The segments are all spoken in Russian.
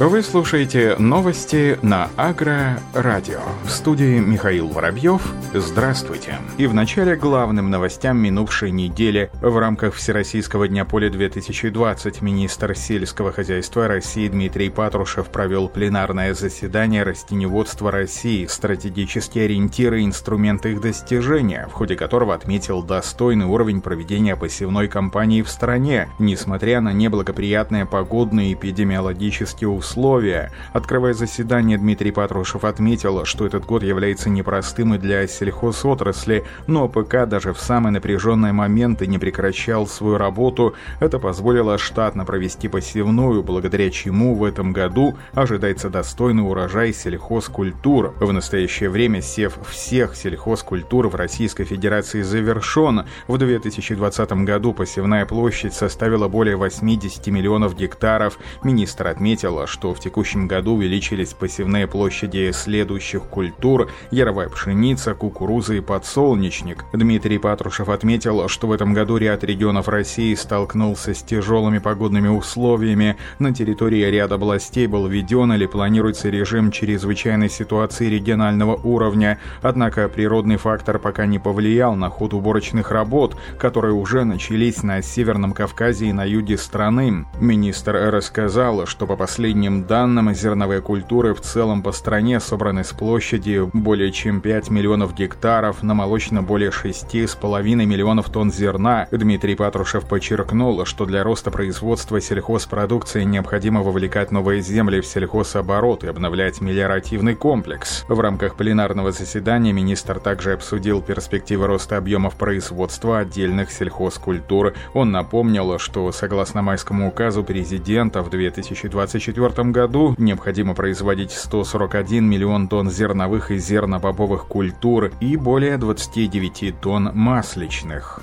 Вы слушаете новости на Агро-радио. В студии Михаил Воробьев. Здравствуйте. И в начале главным новостям минувшей недели в рамках Всероссийского дня поля 2020 министр сельского хозяйства России Дмитрий Патрушев провел пленарное заседание растеневодства России, стратегические ориентиры и инструменты их достижения, в ходе которого отметил достойный уровень проведения посевной кампании в стране, несмотря на неблагоприятные погодные и эпидемиологические условия. Открывая заседание, Дмитрий Патрушев отметил, что этот год является непростым и для сельхозотрасли, но ПК даже в самые напряженные моменты не прекращал свою работу. Это позволило штатно провести посевную, благодаря чему в этом году ожидается достойный урожай сельхозкультур. В настоящее время сев всех сельхозкультур в Российской Федерации завершен. В 2020 году посевная площадь составила более 80 миллионов гектаров. Министр отметил, что в текущем году увеличились посевные площади следующих культур – яровая пшеница, кукуруза и подсолнечник. Дмитрий Патрушев отметил, что в этом году ряд регионов России столкнулся с тяжелыми погодными условиями. На территории ряда областей был введен или планируется режим чрезвычайной ситуации регионального уровня. Однако природный фактор пока не повлиял на ход уборочных работ, которые уже начались на Северном Кавказе и на юге страны. Министр рассказал, что по последним последним данным, зерновые культуры в целом по стране собраны с площади более чем 5 миллионов гектаров, на молочно более 6,5 миллионов тонн зерна. Дмитрий Патрушев подчеркнул, что для роста производства сельхозпродукции необходимо вовлекать новые земли в сельхозоборот и обновлять мелиоративный комплекс. В рамках пленарного заседания министр также обсудил перспективы роста объемов производства отдельных сельхозкультур. Он напомнил, что согласно майскому указу президента в 2024 2024 году необходимо производить 141 миллион тонн зерновых и зернобобовых культур и более 29 тонн масличных.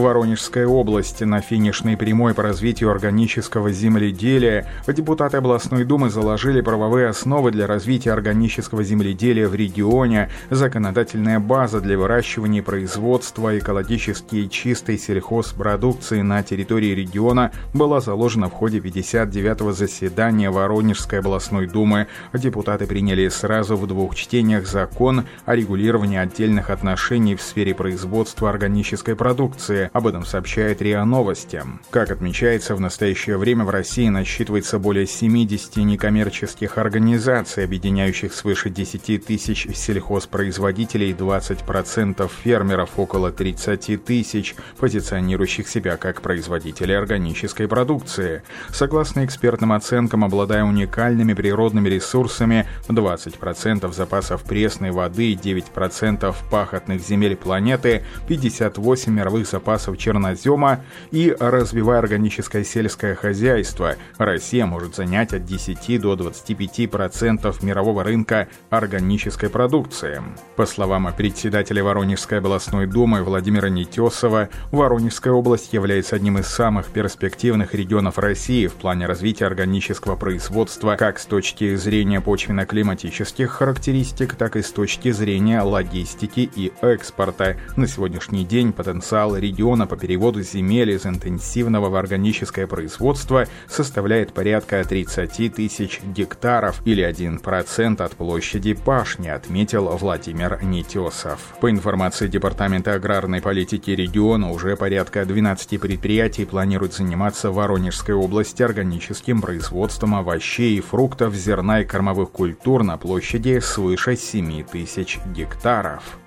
Воронежской области на финишной прямой по развитию органического земледелия депутаты областной думы заложили правовые основы для развития органического земледелия в регионе, законодательная база для выращивания и производства экологически чистой сельхозпродукции на территории региона была заложена в ходе 59-го заседания Воронежской областной думы. Депутаты приняли сразу в двух чтениях закон о регулировании отдельных отношений в сфере производства органической продукции. Об этом сообщает РИА Новости. Как отмечается, в настоящее время в России насчитывается более 70 некоммерческих организаций, объединяющих свыше 10 тысяч сельхозпроизводителей, 20% фермеров, около 30 тысяч, позиционирующих себя как производители органической продукции. Согласно экспертным оценкам, обладая уникальными природными ресурсами, 20% запасов пресной воды, 9% пахотных земель планеты, 58 мировых запасов запасов чернозема и развивая органическое сельское хозяйство, Россия может занять от 10 до 25% мирового рынка органической продукции. По словам председателя Воронежской областной думы Владимира Нетесова, Воронежская область является одним из самых перспективных регионов России в плане развития органического производства как с точки зрения почвенно-климатических характеристик, так и с точки зрения логистики и экспорта. На сегодняшний день потенциал региона региона по переводу земель из интенсивного в органическое производство составляет порядка 30 тысяч гектаров или 1% от площади пашни, отметил Владимир Нетесов. По информации Департамента аграрной политики региона, уже порядка 12 предприятий планируют заниматься в Воронежской области органическим производством овощей и фруктов, зерна и кормовых культур на площади свыше 7 тысяч гектаров.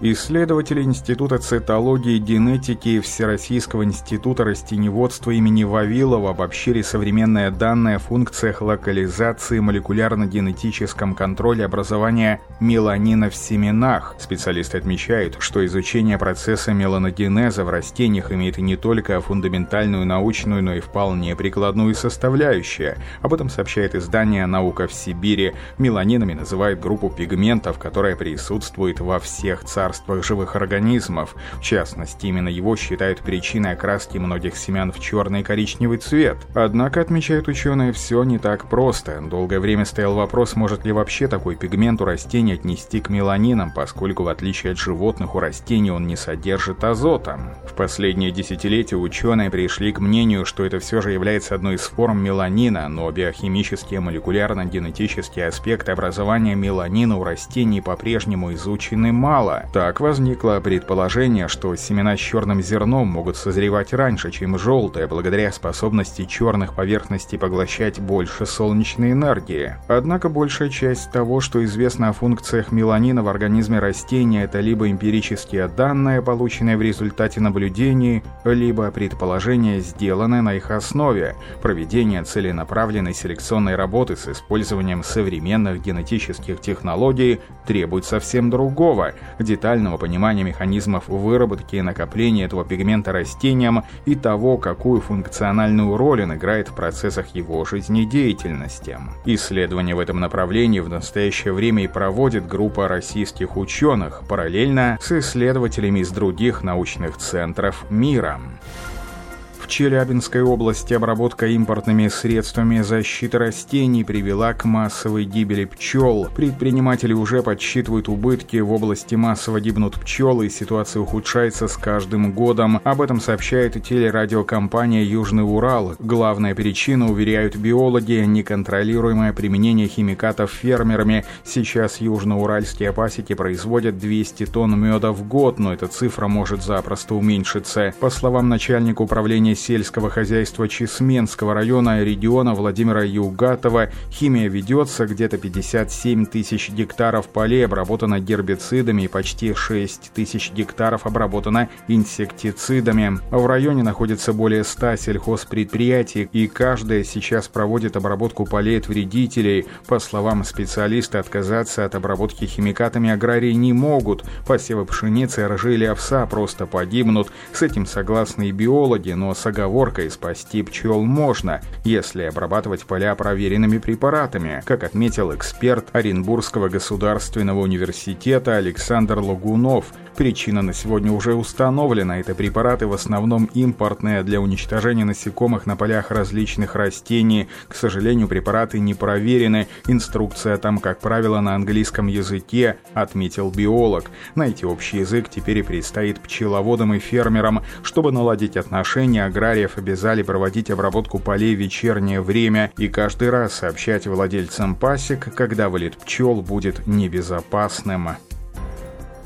Исследователи Института цитологии и генетики Всероссийского института растеневодства имени Вавилова обобщили современные данные о функциях локализации молекулярно-генетическом контроле образования меланина в семенах. Специалисты отмечают, что изучение процесса меланогенеза в растениях имеет не только фундаментальную научную, но и вполне прикладную составляющую. Об этом сообщает издание «Наука в Сибири». Меланинами называют группу пигментов, которая присутствует во всех царствах царствах живых организмов. В частности, именно его считают причиной окраски многих семян в черный и коричневый цвет. Однако, отмечают ученые, все не так просто. Долгое время стоял вопрос, может ли вообще такой пигмент у растений отнести к меланинам, поскольку, в отличие от животных, у растений он не содержит азота. В последние десятилетия ученые пришли к мнению, что это все же является одной из форм меланина, но биохимические молекулярно-генетические аспекты образования меланина у растений по-прежнему изучены мало. Так возникло предположение, что семена с черным зерном могут созревать раньше, чем желтые, благодаря способности черных поверхностей поглощать больше солнечной энергии. Однако большая часть того, что известно о функциях меланина в организме растения, это либо эмпирические данные, полученные в результате наблюдений, либо предположения, сделанные на их основе, проведение целенаправленной селекционной работы с использованием современных генетических технологий требует совсем другого, детального понимания механизмов выработки и накопления этого пигмента растениям и того, какую функциональную роль он играет в процессах его жизнедеятельности. Исследования в этом направлении в настоящее время и проводит группа российских ученых, параллельно с исследователями из других научных центров мира. Челябинской области обработка импортными средствами защиты растений привела к массовой гибели пчел. Предприниматели уже подсчитывают убытки. В области массово гибнут пчелы, и ситуация ухудшается с каждым годом. Об этом сообщает телерадиокомпания «Южный Урал». Главная причина, уверяют биологи, неконтролируемое применение химикатов фермерами. Сейчас южноуральские пасеки производят 200 тонн меда в год, но эта цифра может запросто уменьшиться. По словам начальника управления сельского хозяйства Чесменского района региона Владимира Югатова химия ведется, где-то 57 тысяч гектаров полей обработано гербицидами и почти 6 тысяч гектаров обработано инсектицидами. В районе находится более 100 сельхозпредприятий, и каждое сейчас проводит обработку полей от вредителей. По словам специалиста, отказаться от обработки химикатами аграрии не могут. Посевы пшеницы, ржи или овса просто погибнут. С этим согласны и биологи, но с оговоркой спасти пчел можно, если обрабатывать поля проверенными препаратами, как отметил эксперт Оренбургского государственного университета Александр Лагунов. Причина на сегодня уже установлена. Это препараты в основном импортные для уничтожения насекомых на полях различных растений. К сожалению, препараты не проверены. Инструкция там, как правило, на английском языке, отметил биолог. Найти общий язык теперь и предстоит пчеловодам и фермерам. Чтобы наладить отношения, аграриев обязали проводить обработку полей в вечернее время и каждый раз сообщать владельцам пасек, когда вылет пчел будет небезопасным.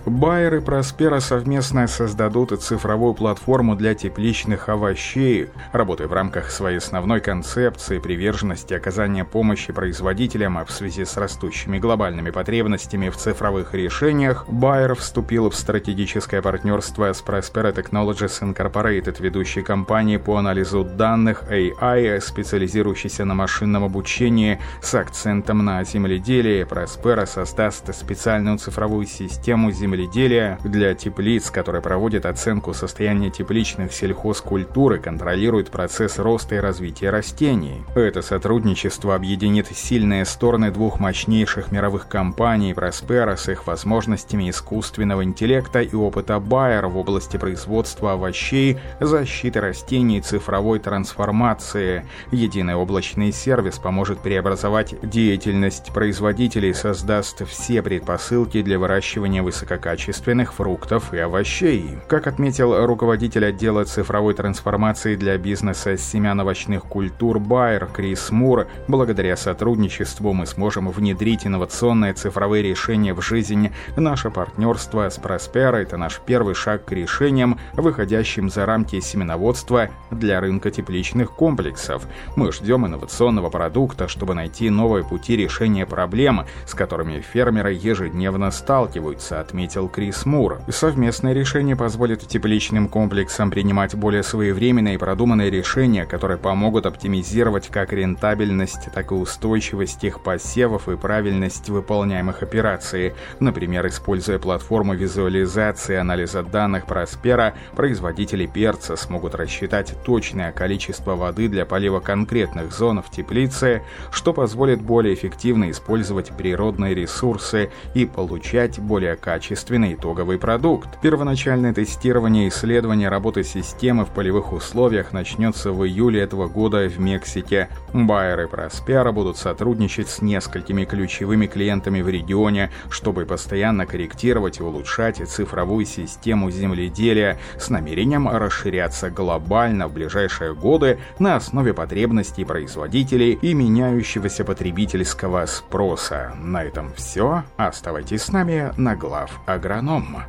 Байер и Проспера совместно создадут цифровую платформу для тепличных овощей, работая в рамках своей основной концепции приверженности оказания помощи производителям в связи с растущими глобальными потребностями в цифровых решениях. Байер вступил в стратегическое партнерство с Prospera Technologies Incorporated, ведущей компанией по анализу данных AI, специализирующейся на машинном обучении с акцентом на земледелие. Prospera создаст специальную цифровую систему земледелия земледелия для теплиц, которая проводит оценку состояния тепличных сельхозкультур и контролирует процесс роста и развития растений. Это сотрудничество объединит сильные стороны двух мощнейших мировых компаний Prospera с их возможностями искусственного интеллекта и опыта Bayer в области производства овощей, защиты растений и цифровой трансформации. Единый облачный сервис поможет преобразовать деятельность производителей, создаст все предпосылки для выращивания высококачественных качественных фруктов и овощей. Как отметил руководитель отдела цифровой трансформации для бизнеса семян-овощных культур Байер Крис Мур, благодаря сотрудничеству мы сможем внедрить инновационные цифровые решения в жизнь. Наше партнерство с Prospera – это наш первый шаг к решениям, выходящим за рамки семеноводства для рынка тепличных комплексов. Мы ждем инновационного продукта, чтобы найти новые пути решения проблем, с которыми фермеры ежедневно сталкиваются, отметил отметил Крис Мур. Совместное решение позволит тепличным комплексам принимать более своевременные и продуманные решения, которые помогут оптимизировать как рентабельность, так и устойчивость их посевов и правильность выполняемых операций. Например, используя платформу визуализации и анализа данных Проспера, производители перца смогут рассчитать точное количество воды для полива конкретных зон в теплице, что позволит более эффективно использовать природные ресурсы и получать более качественные качественный итоговый продукт. Первоначальное тестирование и исследование работы системы в полевых условиях начнется в июле этого года в Мексике. Байер и Проспера будут сотрудничать с несколькими ключевыми клиентами в регионе, чтобы постоянно корректировать и улучшать цифровую систему земледелия с намерением расширяться глобально в ближайшие годы на основе потребностей производителей и меняющегося потребительского спроса. На этом все. Оставайтесь с нами на глав агронома.